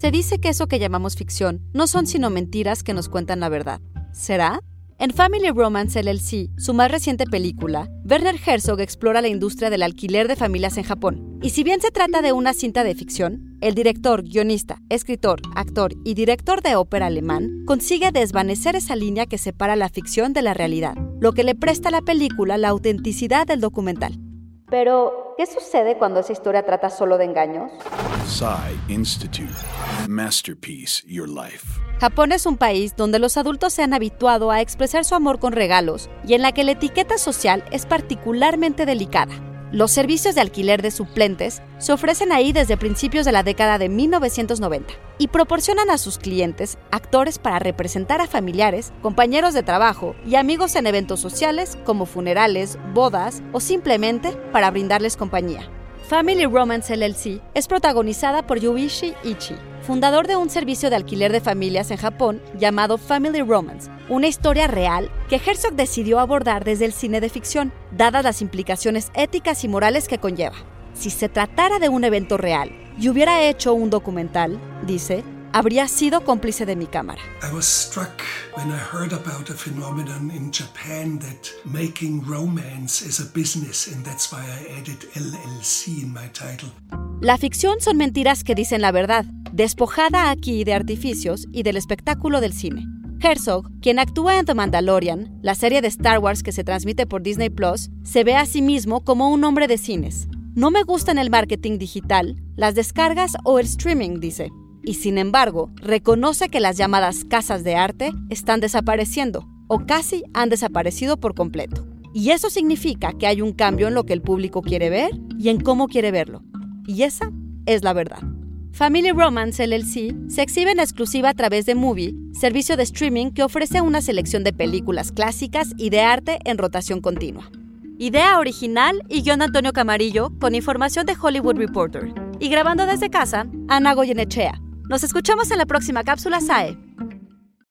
Se dice que eso que llamamos ficción no son sino mentiras que nos cuentan la verdad. ¿Será? En Family Romance LLC, su más reciente película, Werner Herzog explora la industria del alquiler de familias en Japón. Y si bien se trata de una cinta de ficción, el director, guionista, escritor, actor y director de ópera alemán consigue desvanecer esa línea que separa la ficción de la realidad, lo que le presta a la película la autenticidad del documental. Pero, ¿qué sucede cuando esa historia trata solo de engaños? Institute. Masterpiece Your Life. Japón es un país donde los adultos se han habituado a expresar su amor con regalos y en la que la etiqueta social es particularmente delicada. Los servicios de alquiler de suplentes se ofrecen ahí desde principios de la década de 1990 y proporcionan a sus clientes actores para representar a familiares, compañeros de trabajo y amigos en eventos sociales como funerales, bodas o simplemente para brindarles compañía. Family Romance LLC es protagonizada por Yuichi Ichi, fundador de un servicio de alquiler de familias en Japón llamado Family Romance, una historia real que Herzog decidió abordar desde el cine de ficción, dadas las implicaciones éticas y morales que conlleva. Si se tratara de un evento real y hubiera hecho un documental, dice, habría sido cómplice de mi cámara. I was struck when I heard about a phenomenon in Japan that making romance is a business and that's why I added LLC in my title. La ficción son mentiras que dicen la verdad, despojada aquí de artificios y del espectáculo del cine. Herzog, quien actúa en The Mandalorian, la serie de Star Wars que se transmite por Disney Plus, se ve a sí mismo como un hombre de cines. No me gustan el marketing digital, las descargas o el streaming, dice y sin embargo reconoce que las llamadas casas de arte están desapareciendo o casi han desaparecido por completo. Y eso significa que hay un cambio en lo que el público quiere ver y en cómo quiere verlo. Y esa es la verdad. Family Romance LLC se exhibe en exclusiva a través de Movie, servicio de streaming que ofrece una selección de películas clásicas y de arte en rotación continua. Idea original y guion Antonio Camarillo con información de Hollywood Reporter. Y grabando desde casa, Ana Goyenechea. Nos escuchamos en la próxima cápsula SAE.